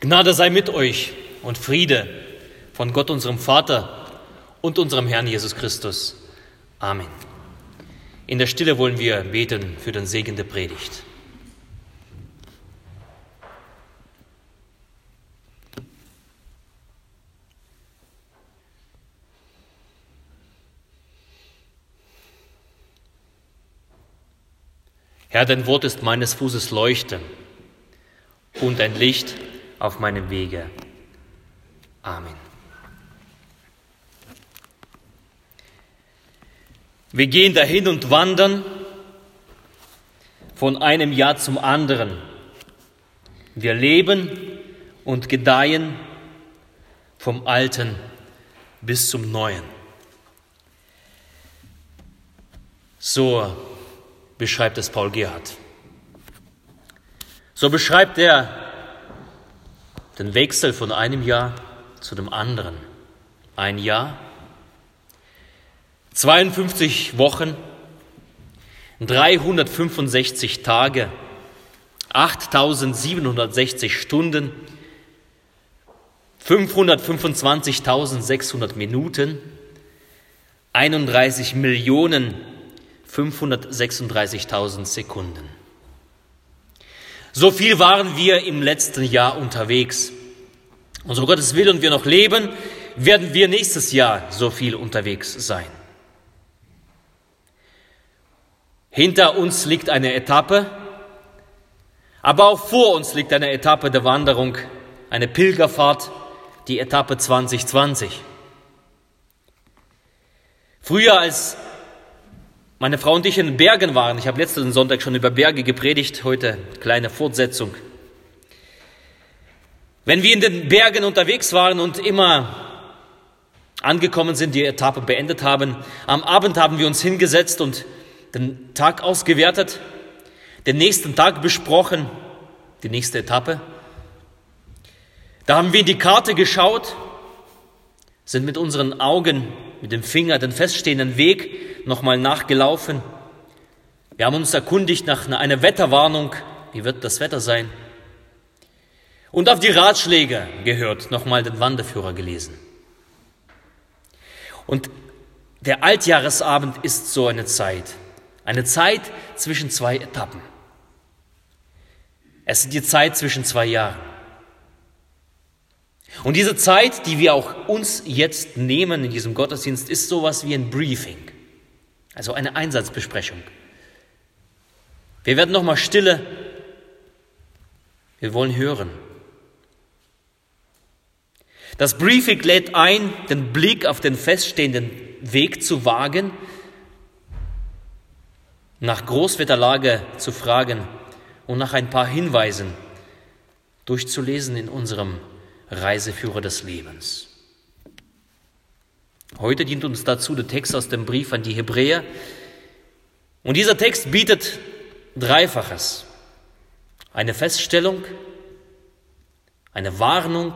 Gnade sei mit euch und Friede von Gott, unserem Vater und unserem Herrn Jesus Christus. Amen. In der Stille wollen wir beten für den Segen der Predigt. Herr, dein Wort ist meines Fußes Leuchte und ein Licht auf meinem Wege. Amen. Wir gehen dahin und wandern von einem Jahr zum anderen. Wir leben und gedeihen vom Alten bis zum Neuen. So beschreibt es Paul Gerhard. So beschreibt er den Wechsel von einem Jahr zu dem anderen. Ein Jahr, 52 Wochen, 365 Tage, 8760 Stunden, 525.600 Minuten, 31 Millionen 536.000 Sekunden. So viel waren wir im letzten Jahr unterwegs. Und so Gottes Willen wir noch leben, werden wir nächstes Jahr so viel unterwegs sein. Hinter uns liegt eine Etappe, aber auch vor uns liegt eine Etappe der Wanderung, eine Pilgerfahrt, die Etappe 2020. Früher als meine Frau und ich in Bergen waren. Ich habe letzten Sonntag schon über Berge gepredigt, heute kleine Fortsetzung. Wenn wir in den Bergen unterwegs waren und immer angekommen sind, die Etappe beendet haben, am Abend haben wir uns hingesetzt und den Tag ausgewertet, den nächsten Tag besprochen, die nächste Etappe. Da haben wir in die Karte geschaut, sind mit unseren Augen, mit dem Finger den feststehenden Weg nochmal nachgelaufen. Wir haben uns erkundigt nach einer Wetterwarnung. Wie wird das Wetter sein? Und auf die Ratschläge gehört, nochmal den Wanderführer gelesen. Und der Altjahresabend ist so eine Zeit. Eine Zeit zwischen zwei Etappen. Es ist die Zeit zwischen zwei Jahren. Und diese Zeit, die wir auch uns jetzt nehmen in diesem Gottesdienst, ist sowas wie ein Briefing. Also eine Einsatzbesprechung. Wir werden nochmal stille. Wir wollen hören. Das Briefing lädt ein, den Blick auf den feststehenden Weg zu wagen, nach Großwetterlage zu fragen und nach ein paar Hinweisen durchzulesen in unserem Reiseführer des Lebens. Heute dient uns dazu der Text aus dem Brief an die Hebräer. Und dieser Text bietet Dreifaches. Eine Feststellung, eine Warnung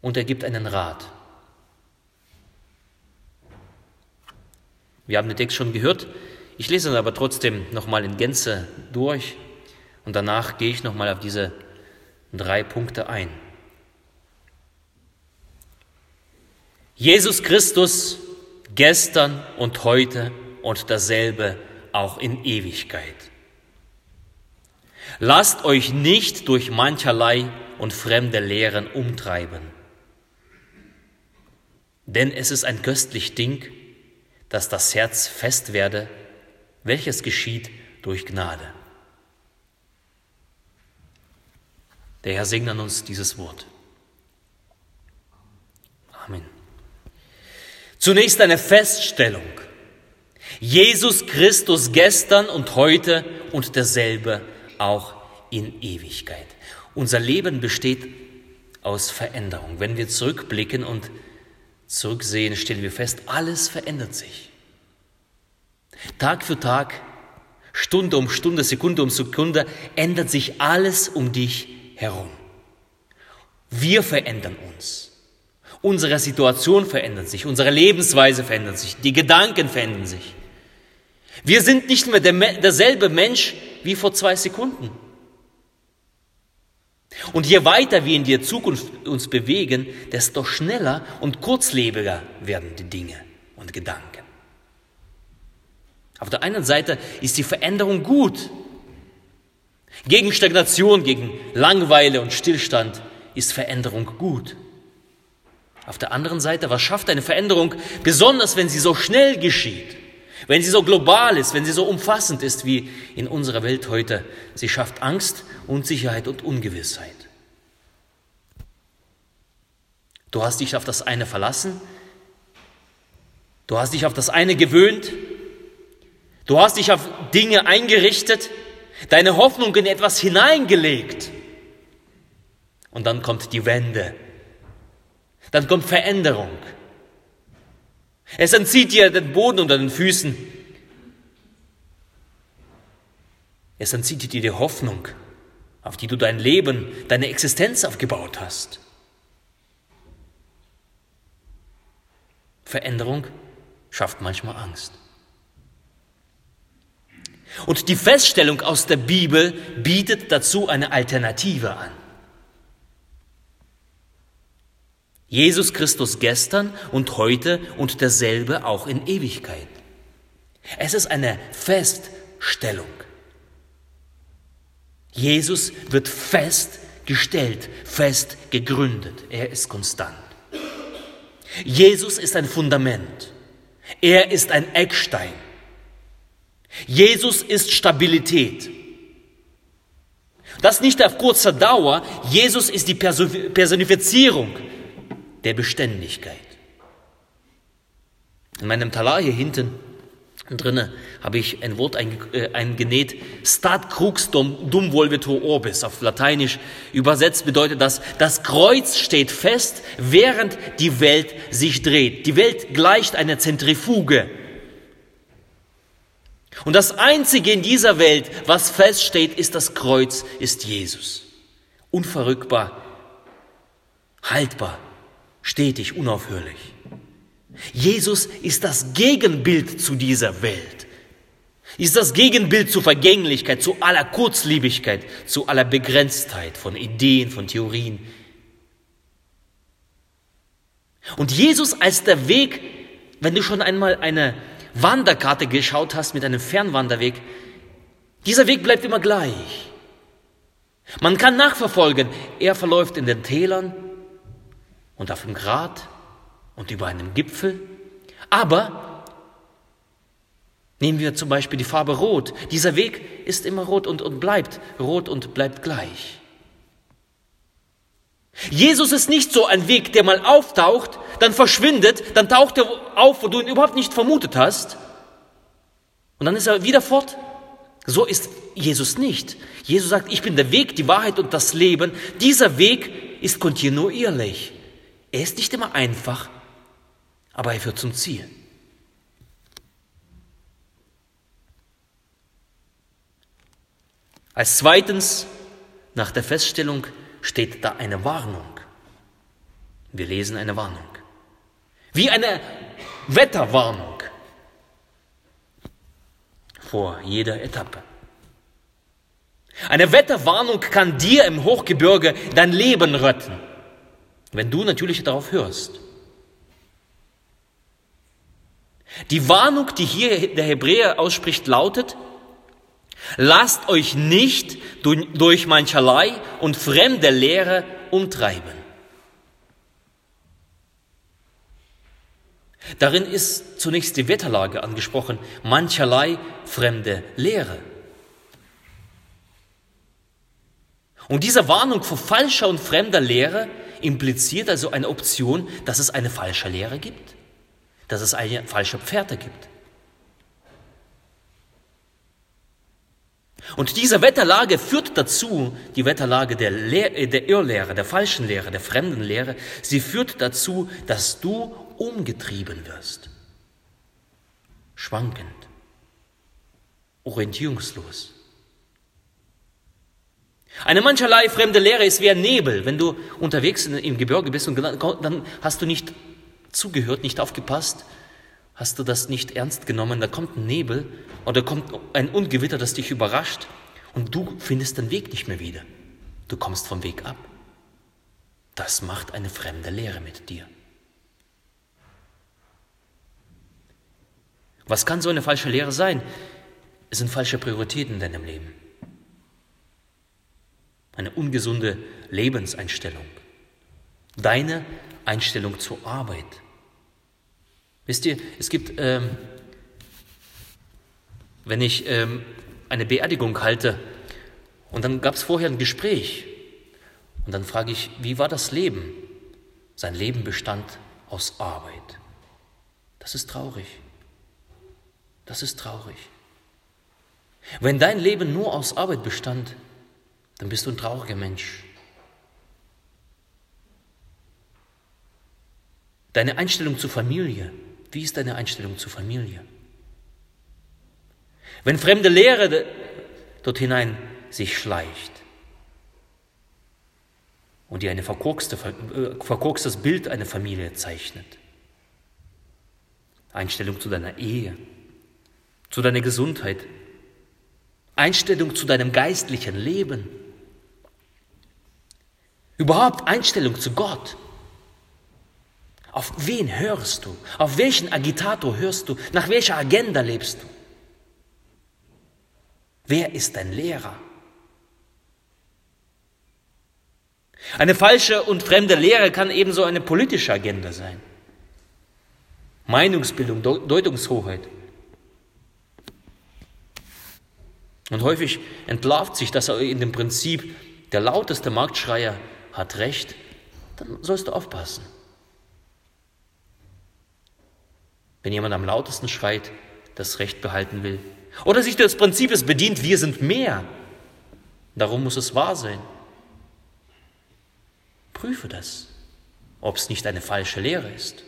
und er gibt einen Rat. Wir haben den Text schon gehört. Ich lese ihn aber trotzdem nochmal in Gänze durch und danach gehe ich nochmal auf diese drei Punkte ein. Jesus Christus gestern und heute und dasselbe auch in Ewigkeit. Lasst euch nicht durch mancherlei und fremde Lehren umtreiben, denn es ist ein köstlich Ding, dass das Herz fest werde, welches geschieht durch Gnade. Der Herr segne uns dieses Wort. Amen. Zunächst eine Feststellung. Jesus Christus gestern und heute und derselbe auch in Ewigkeit. Unser Leben besteht aus Veränderung. Wenn wir zurückblicken und zurücksehen, stellen wir fest, alles verändert sich. Tag für Tag, Stunde um Stunde, Sekunde um Sekunde ändert sich alles um dich herum. Wir verändern uns. Unsere Situation verändert sich, unsere Lebensweise verändert sich, die Gedanken verändern sich. Wir sind nicht mehr der, derselbe Mensch wie vor zwei Sekunden. Und je weiter wir in die Zukunft uns bewegen, desto schneller und kurzlebiger werden die Dinge und Gedanken. Auf der einen Seite ist die Veränderung gut. Gegen Stagnation, gegen Langweile und Stillstand ist Veränderung gut. Auf der anderen Seite, was schafft eine Veränderung, besonders wenn sie so schnell geschieht, wenn sie so global ist, wenn sie so umfassend ist wie in unserer Welt heute? Sie schafft Angst, Unsicherheit und Ungewissheit. Du hast dich auf das eine verlassen, du hast dich auf das eine gewöhnt, du hast dich auf Dinge eingerichtet, deine Hoffnung in etwas hineingelegt. Und dann kommt die Wende. Dann kommt Veränderung. Es entzieht dir den Boden unter den Füßen. Es entzieht dir die Hoffnung, auf die du dein Leben, deine Existenz aufgebaut hast. Veränderung schafft manchmal Angst. Und die Feststellung aus der Bibel bietet dazu eine Alternative an. Jesus Christus gestern und heute und derselbe auch in Ewigkeit. Es ist eine Feststellung. Jesus wird festgestellt, fest gegründet. Er ist konstant. Jesus ist ein Fundament. Er ist ein Eckstein. Jesus ist Stabilität. Das nicht auf kurzer Dauer. Jesus ist die Personifizierung der Beständigkeit. In meinem Talar hier hinten drinnen habe ich ein Wort äh, eingenäht, stat crux dum, dum volvetur orbis. Auf Lateinisch übersetzt bedeutet das, das Kreuz steht fest, während die Welt sich dreht. Die Welt gleicht einer Zentrifuge. Und das Einzige in dieser Welt, was feststeht, ist das Kreuz, ist Jesus. Unverrückbar, haltbar, stetig, unaufhörlich. Jesus ist das Gegenbild zu dieser Welt. Ist das Gegenbild zur Vergänglichkeit, zu aller Kurzlebigkeit, zu aller Begrenztheit von Ideen, von Theorien. Und Jesus als der Weg, wenn du schon einmal eine Wanderkarte geschaut hast mit einem Fernwanderweg, dieser Weg bleibt immer gleich. Man kann nachverfolgen, er verläuft in den Tälern und auf dem Grat und über einem Gipfel. Aber nehmen wir zum Beispiel die Farbe Rot. Dieser Weg ist immer rot und, und bleibt rot und bleibt gleich. Jesus ist nicht so ein Weg, der mal auftaucht, dann verschwindet, dann taucht er auf, wo du ihn überhaupt nicht vermutet hast, und dann ist er wieder fort. So ist Jesus nicht. Jesus sagt, ich bin der Weg, die Wahrheit und das Leben. Dieser Weg ist kontinuierlich. Er ist nicht immer einfach, aber er führt zum Ziel. Als zweitens, nach der Feststellung, steht da eine Warnung. Wir lesen eine Warnung. Wie eine Wetterwarnung vor jeder Etappe. Eine Wetterwarnung kann dir im Hochgebirge dein Leben retten, wenn du natürlich darauf hörst. Die Warnung, die hier der Hebräer ausspricht, lautet, lasst euch nicht durch mancherlei und fremde Lehre umtreiben. Darin ist zunächst die Wetterlage angesprochen, mancherlei fremde Lehre. Und diese Warnung vor falscher und fremder Lehre impliziert also eine Option, dass es eine falsche Lehre gibt, dass es eine falsche Pferde gibt. Und diese Wetterlage führt dazu, die Wetterlage der, Lehr äh, der Irrlehre, der falschen Lehre, der fremden Lehre, sie führt dazu, dass du umgetrieben wirst. Schwankend, orientierungslos. Eine mancherlei fremde Lehre ist wie ein Nebel. Wenn du unterwegs im Gebirge bist und dann hast du nicht zugehört, nicht aufgepasst, hast du das nicht ernst genommen, da kommt ein Nebel oder kommt ein Ungewitter, das dich überrascht und du findest den Weg nicht mehr wieder. Du kommst vom Weg ab. Das macht eine fremde Lehre mit dir. Was kann so eine falsche Lehre sein? Es sind falsche Prioritäten in deinem Leben. Eine ungesunde Lebenseinstellung. Deine Einstellung zur Arbeit. Wisst ihr, es gibt, ähm, wenn ich ähm, eine Beerdigung halte und dann gab es vorher ein Gespräch und dann frage ich, wie war das Leben? Sein Leben bestand aus Arbeit. Das ist traurig. Das ist traurig. Wenn dein Leben nur aus Arbeit bestand, dann bist du ein trauriger Mensch. Deine Einstellung zur Familie, wie ist deine Einstellung zur Familie? Wenn fremde Lehre dort hinein sich schleicht und dir ein äh, verkorkstes Bild einer Familie zeichnet, Einstellung zu deiner Ehe, zu deiner Gesundheit, Einstellung zu deinem geistlichen Leben, überhaupt Einstellung zu Gott. Auf wen hörst du? Auf welchen Agitator hörst du? Nach welcher Agenda lebst du? Wer ist dein Lehrer? Eine falsche und fremde Lehre kann ebenso eine politische Agenda sein. Meinungsbildung, Deutungshoheit. Und häufig entlarvt sich das in dem Prinzip, der lauteste Marktschreier hat Recht, dann sollst du aufpassen. Wenn jemand am lautesten schreit, das Recht behalten will, oder sich des Prinzips bedient, wir sind mehr, darum muss es wahr sein. Prüfe das, ob es nicht eine falsche Lehre ist.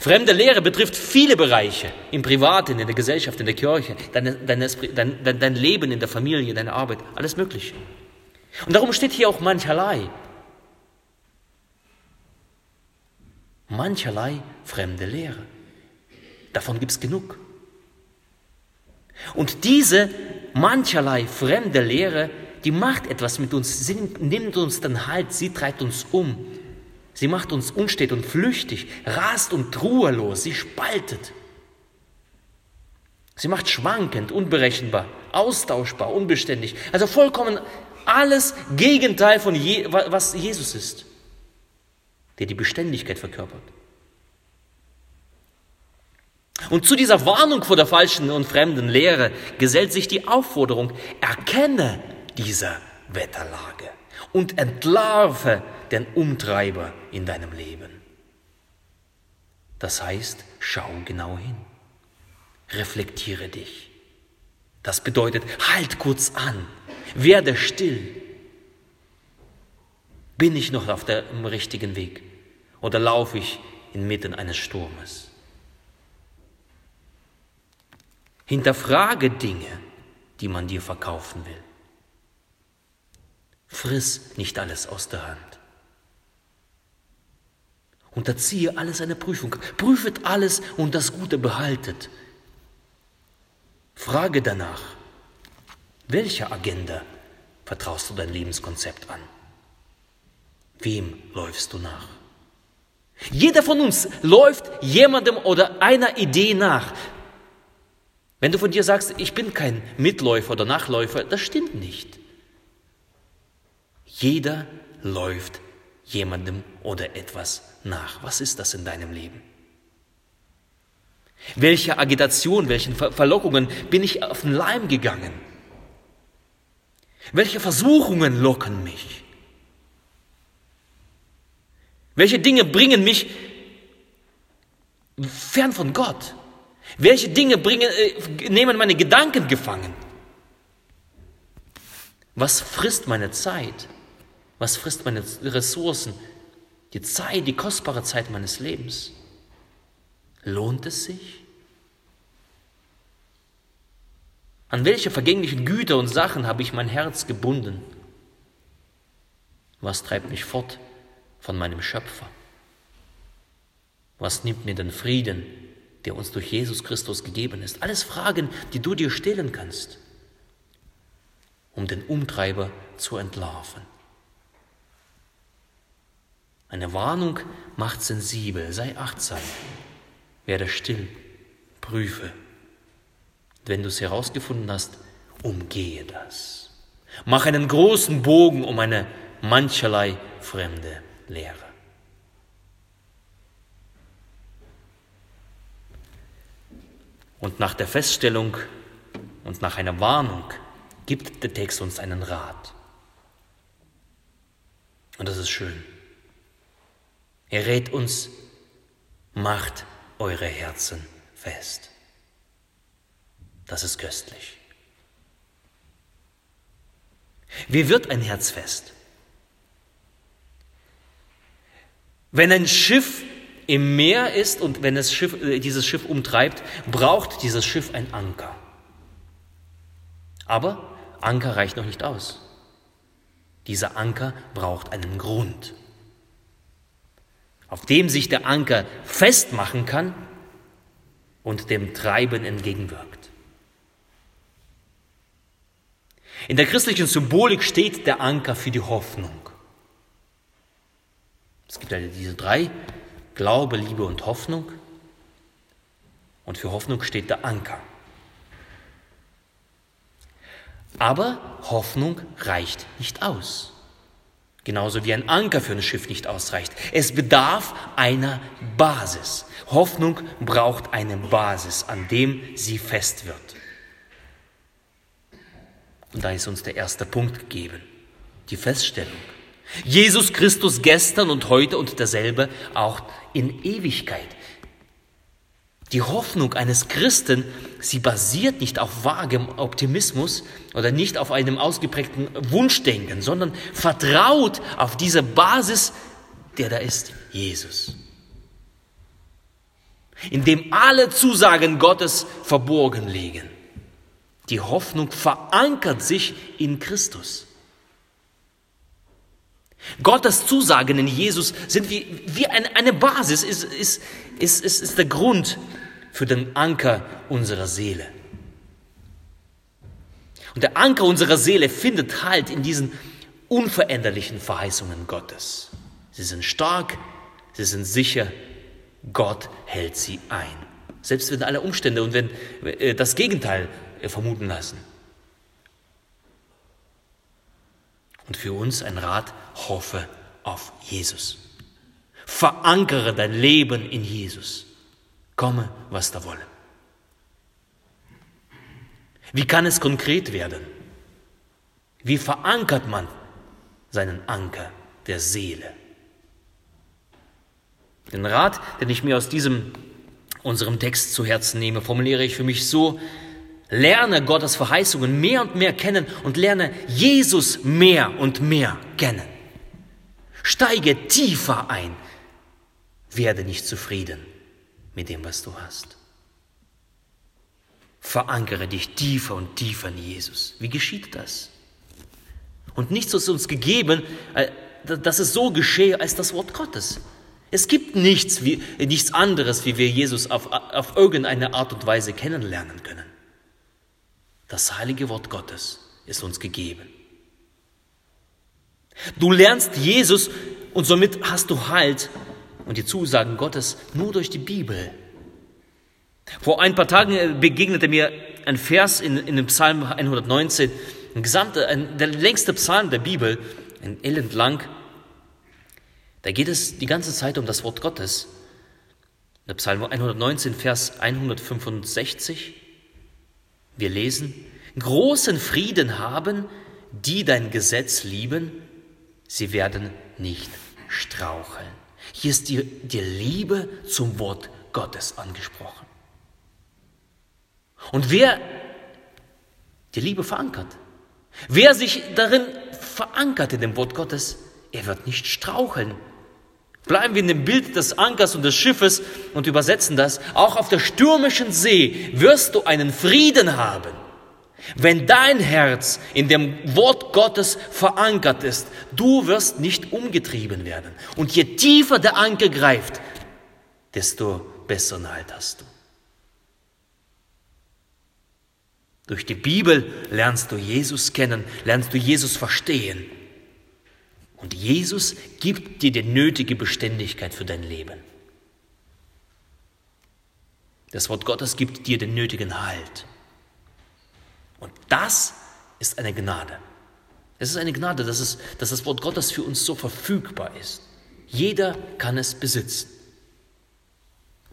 Fremde Lehre betrifft viele Bereiche, im Privaten, in der Gesellschaft, in der Kirche, dein, dein, dein, dein Leben in der Familie, deine Arbeit, alles Mögliche. Und darum steht hier auch mancherlei. Mancherlei fremde Lehre. Davon gibt es genug. Und diese mancherlei fremde Lehre, die macht etwas mit uns, sie nimmt uns dann Halt, sie treibt uns um. Sie macht uns unstet und flüchtig, rast und ruhelos, sie spaltet. Sie macht schwankend, unberechenbar, austauschbar, unbeständig. Also vollkommen alles Gegenteil von Je was Jesus ist, der die Beständigkeit verkörpert. Und zu dieser Warnung vor der falschen und fremden Lehre gesellt sich die Aufforderung, erkenne diese Wetterlage und entlarve den Umtreiber in deinem Leben. Das heißt, schau genau hin, reflektiere dich. Das bedeutet, halt kurz an, werde still. Bin ich noch auf dem richtigen Weg oder laufe ich inmitten eines Sturmes? Hinterfrage Dinge, die man dir verkaufen will. Friss nicht alles aus der Hand. Unterziehe alles einer Prüfung. Prüfet alles und das Gute behaltet. Frage danach, welcher Agenda vertraust du dein Lebenskonzept an? Wem läufst du nach? Jeder von uns läuft jemandem oder einer Idee nach. Wenn du von dir sagst, ich bin kein Mitläufer oder Nachläufer, das stimmt nicht. Jeder läuft jemandem oder etwas nach. Was ist das in deinem Leben? Welche Agitation, welchen Verlockungen bin ich auf den Leim gegangen? Welche Versuchungen locken mich? Welche Dinge bringen mich fern von Gott? Welche Dinge bringen, äh, nehmen meine Gedanken gefangen? Was frisst meine Zeit? Was frisst meine Ressourcen? Die Zeit, die kostbare Zeit meines Lebens. Lohnt es sich? An welche vergänglichen Güter und Sachen habe ich mein Herz gebunden? Was treibt mich fort von meinem Schöpfer? Was nimmt mir den Frieden, der uns durch Jesus Christus gegeben ist. Alles Fragen, die du dir stellen kannst. um den Umtreiber zu entlarven. Eine Warnung macht sensibel, sei achtsam, werde still, prüfe. Wenn du es herausgefunden hast, umgehe das. Mach einen großen Bogen um eine mancherlei fremde Lehre. Und nach der Feststellung und nach einer Warnung gibt der Text uns einen Rat. Und das ist schön. Er rät uns, macht eure Herzen fest. Das ist köstlich. Wie wird ein Herz fest? Wenn ein Schiff im Meer ist und wenn das Schiff, äh, dieses Schiff umtreibt, braucht dieses Schiff ein Anker. Aber Anker reicht noch nicht aus. Dieser Anker braucht einen Grund, auf dem sich der Anker festmachen kann und dem Treiben entgegenwirkt. In der christlichen Symbolik steht der Anker für die Hoffnung. Es gibt also diese drei, Glaube, Liebe und Hoffnung. Und für Hoffnung steht der Anker. Aber Hoffnung reicht nicht aus. Genauso wie ein Anker für ein Schiff nicht ausreicht. Es bedarf einer Basis. Hoffnung braucht eine Basis, an dem sie fest wird. Und da ist uns der erste Punkt gegeben, die Feststellung. Jesus Christus gestern und heute und derselbe auch in Ewigkeit. Die Hoffnung eines Christen, sie basiert nicht auf vagem Optimismus oder nicht auf einem ausgeprägten Wunschdenken, sondern vertraut auf diese Basis, der da ist, Jesus. In dem alle Zusagen Gottes verborgen liegen. Die Hoffnung verankert sich in Christus. Gottes Zusagen in Jesus sind wie, wie eine, eine Basis, ist, ist, ist, ist, ist der Grund für den Anker unserer Seele. Und der Anker unserer Seele findet Halt in diesen unveränderlichen Verheißungen Gottes. Sie sind stark, sie sind sicher, Gott hält sie ein. Selbst wenn alle Umstände und wenn äh, das Gegenteil äh, vermuten lassen. Und für uns ein Rat, hoffe auf Jesus. Verankere dein Leben in Jesus. Komme, was da wolle. Wie kann es konkret werden? Wie verankert man seinen Anker der Seele? Den Rat, den ich mir aus diesem unserem Text zu Herzen nehme, formuliere ich für mich so, Lerne Gottes Verheißungen mehr und mehr kennen und lerne Jesus mehr und mehr kennen. Steige tiefer ein. Werde nicht zufrieden mit dem, was du hast. Verankere dich tiefer und tiefer in Jesus. Wie geschieht das? Und nichts ist uns gegeben, äh, dass es so geschehe als das Wort Gottes. Es gibt nichts, wie, nichts anderes, wie wir Jesus auf, auf irgendeine Art und Weise kennenlernen können. Das heilige Wort Gottes ist uns gegeben. Du lernst Jesus und somit hast du Halt und die Zusagen Gottes nur durch die Bibel. Vor ein paar Tagen begegnete mir ein Vers in, in dem Psalm 119, ein gesamte, ein, der längste Psalm der Bibel, ein elend lang. Da geht es die ganze Zeit um das Wort Gottes. Der Psalm 119, Vers 165. Wir lesen, großen Frieden haben, die dein Gesetz lieben, sie werden nicht straucheln. Hier ist die, die Liebe zum Wort Gottes angesprochen. Und wer die Liebe verankert, wer sich darin verankert in dem Wort Gottes, er wird nicht straucheln. Bleiben wir in dem Bild des Ankers und des Schiffes und übersetzen das. Auch auf der stürmischen See wirst du einen Frieden haben. Wenn dein Herz in dem Wort Gottes verankert ist, du wirst nicht umgetrieben werden. Und je tiefer der Anker greift, desto besseren Halt hast du. Durch die Bibel lernst du Jesus kennen, lernst du Jesus verstehen. Und Jesus gibt dir die nötige Beständigkeit für dein Leben. Das Wort Gottes gibt dir den nötigen Halt. Und das ist eine Gnade. Es ist eine Gnade, dass, es, dass das Wort Gottes für uns so verfügbar ist. Jeder kann es besitzen.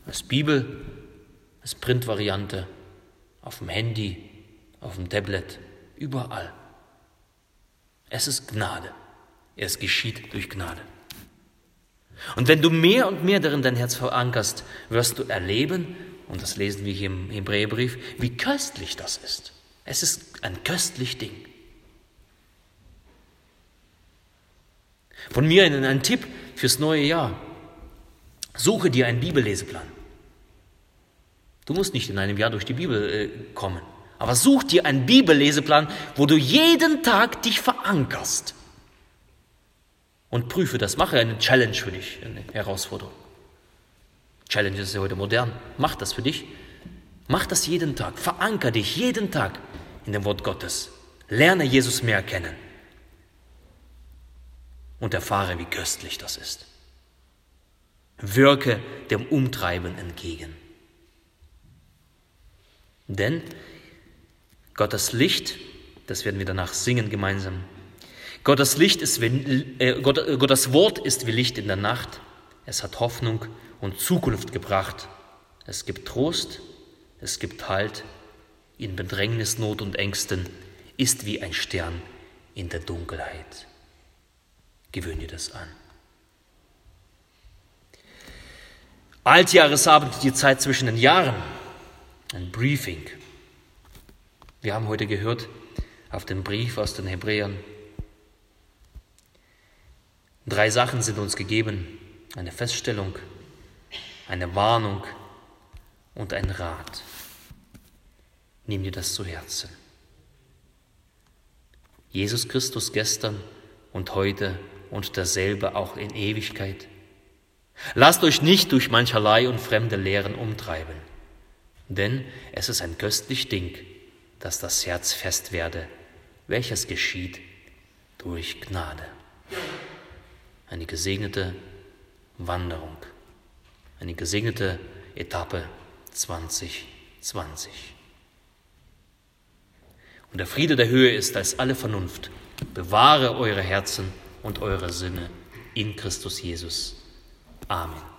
Als Bibel, als Printvariante, auf dem Handy, auf dem Tablet, überall. Es ist Gnade. Es geschieht durch Gnade. Und wenn du mehr und mehr darin dein Herz verankerst, wirst du erleben, und das lesen wir hier im Hebräerbrief, wie köstlich das ist. Es ist ein köstlich Ding. Von mir ein, ein Tipp fürs neue Jahr. Suche dir einen Bibelleseplan. Du musst nicht in einem Jahr durch die Bibel äh, kommen, aber such dir einen Bibelleseplan, wo du jeden Tag dich verankerst. Und prüfe das. Mache eine Challenge für dich, eine Herausforderung. Challenge ist ja heute modern. Mach das für dich. Mach das jeden Tag. Veranker dich jeden Tag in dem Wort Gottes. Lerne Jesus mehr kennen. Und erfahre, wie köstlich das ist. Wirke dem Umtreiben entgegen. Denn Gottes Licht, das werden wir danach singen gemeinsam, Gottes Licht ist wie, äh, Gott, äh, Gottes Wort ist wie Licht in der Nacht. Es hat Hoffnung und Zukunft gebracht. Es gibt Trost, es gibt Halt. In Bedrängnis, Not und Ängsten ist wie ein Stern in der Dunkelheit. Gewöhn dir das an. Altjahresabend, die Zeit zwischen den Jahren. Ein Briefing. Wir haben heute gehört auf den Brief aus den Hebräern. Drei Sachen sind uns gegeben. Eine Feststellung, eine Warnung und ein Rat. Nimm dir das zu Herzen. Jesus Christus gestern und heute und derselbe auch in Ewigkeit. Lasst euch nicht durch mancherlei und fremde Lehren umtreiben, denn es ist ein köstlich Ding, dass das Herz fest werde, welches geschieht durch Gnade. Eine gesegnete Wanderung, eine gesegnete Etappe 2020. Und der Friede der Höhe ist als alle Vernunft. Bewahre eure Herzen und eure Sinne in Christus Jesus. Amen.